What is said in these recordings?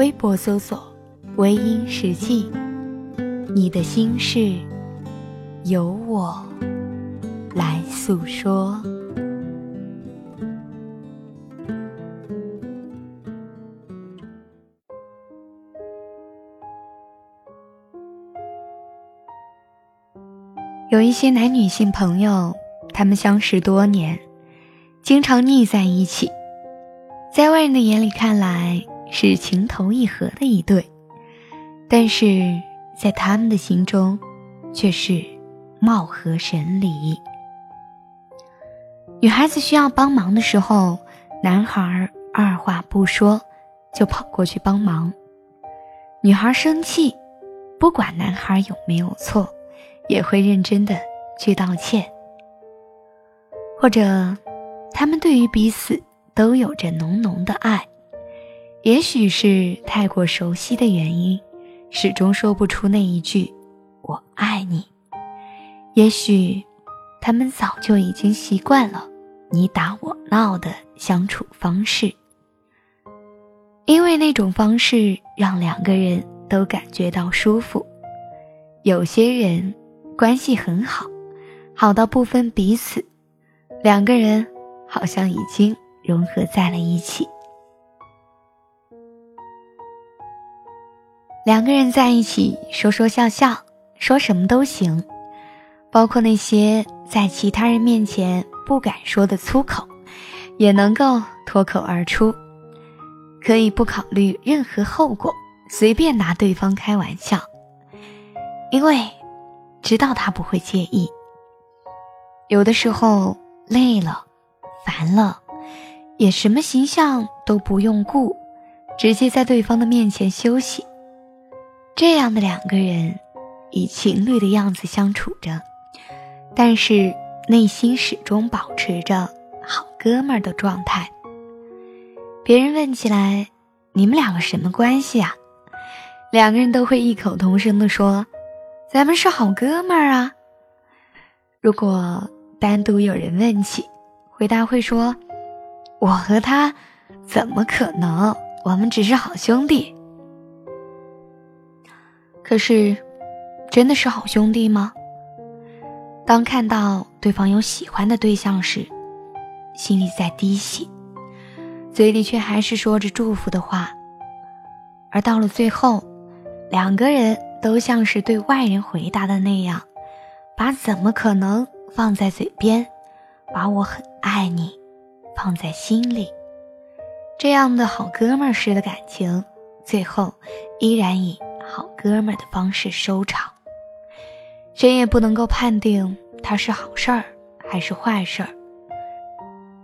微博搜索“微音时记”。你的心事，由我来诉说。有一些男女性朋友，他们相识多年，经常腻在一起，在外人的眼里看来是情投意合的一对，但是。在他们的心中，却是貌合神离。女孩子需要帮忙的时候，男孩二话不说就跑过去帮忙。女孩生气，不管男孩有没有错，也会认真的去道歉。或者，他们对于彼此都有着浓浓的爱，也许是太过熟悉的原因。始终说不出那一句“我爱你”，也许他们早就已经习惯了你打我闹的相处方式，因为那种方式让两个人都感觉到舒服。有些人关系很好，好到不分彼此，两个人好像已经融合在了一起。两个人在一起说说笑笑，说什么都行，包括那些在其他人面前不敢说的粗口，也能够脱口而出，可以不考虑任何后果，随便拿对方开玩笑，因为知道他不会介意。有的时候累了、烦了，也什么形象都不用顾，直接在对方的面前休息。这样的两个人，以情侣的样子相处着，但是内心始终保持着好哥们儿的状态。别人问起来，你们两个什么关系啊？两个人都会异口同声的说：“咱们是好哥们儿啊。”如果单独有人问起，回答会说：“我和他怎么可能？我们只是好兄弟。”可是，真的是好兄弟吗？当看到对方有喜欢的对象时，心里在滴血，嘴里却还是说着祝福的话。而到了最后，两个人都像是对外人回答的那样，把“怎么可能”放在嘴边，把我很爱你放在心里，这样的好哥们儿似的感情，最后依然以。好哥们儿的方式收场，谁也不能够判定他是好事儿还是坏事儿。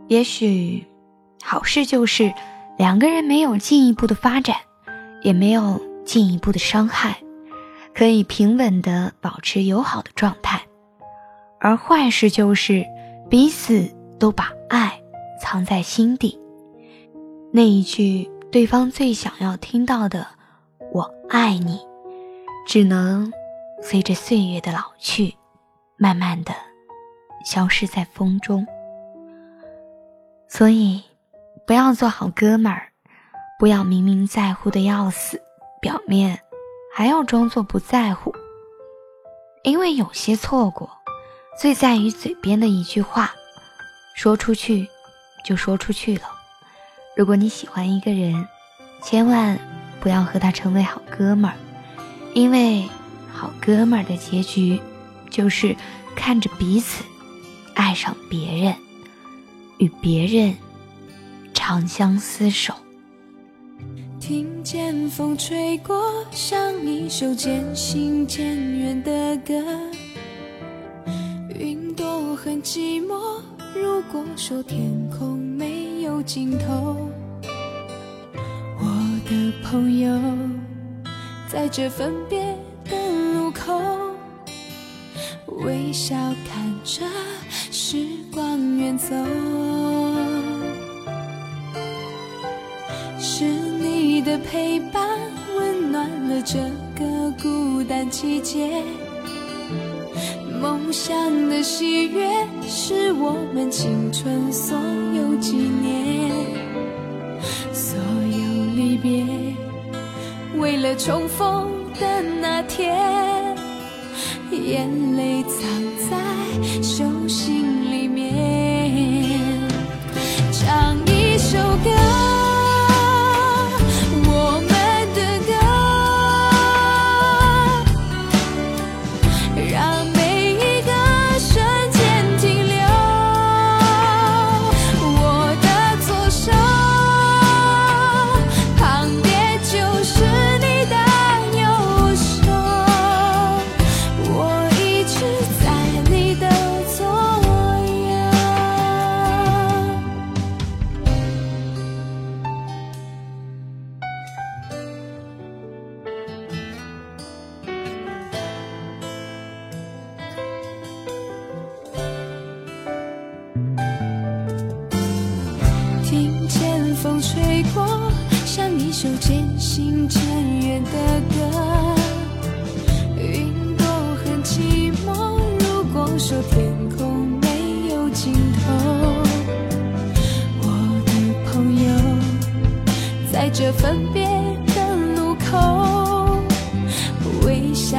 也许，好事就是两个人没有进一步的发展，也没有进一步的伤害，可以平稳的保持友好的状态；而坏事就是彼此都把爱藏在心底，那一句对方最想要听到的。爱你，只能随着岁月的老去，慢慢的消失在风中。所以，不要做好哥们儿，不要明明在乎的要死，表面还要装作不在乎。因为有些错过，最在于嘴边的一句话，说出去就说出去了。如果你喜欢一个人，千万。不要和他成为好哥们儿，因为好哥们儿的结局就是看着彼此爱上别人，与别人长相厮守。听见风吹过，像一首渐行渐远的歌。云朵很寂寞，如果说天空没有尽头，朋友，在这分别的路口，微笑看着时光远走。是你的陪伴，温暖了这个孤单季节。梦想的喜悦，是我们青春所有纪念。所有离别，为了重逢的那天，眼泪藏在手心千风吹过像一首渐行渐远的歌云朵很寂寞如果说天空没有尽头我的朋友在这分别的路口微笑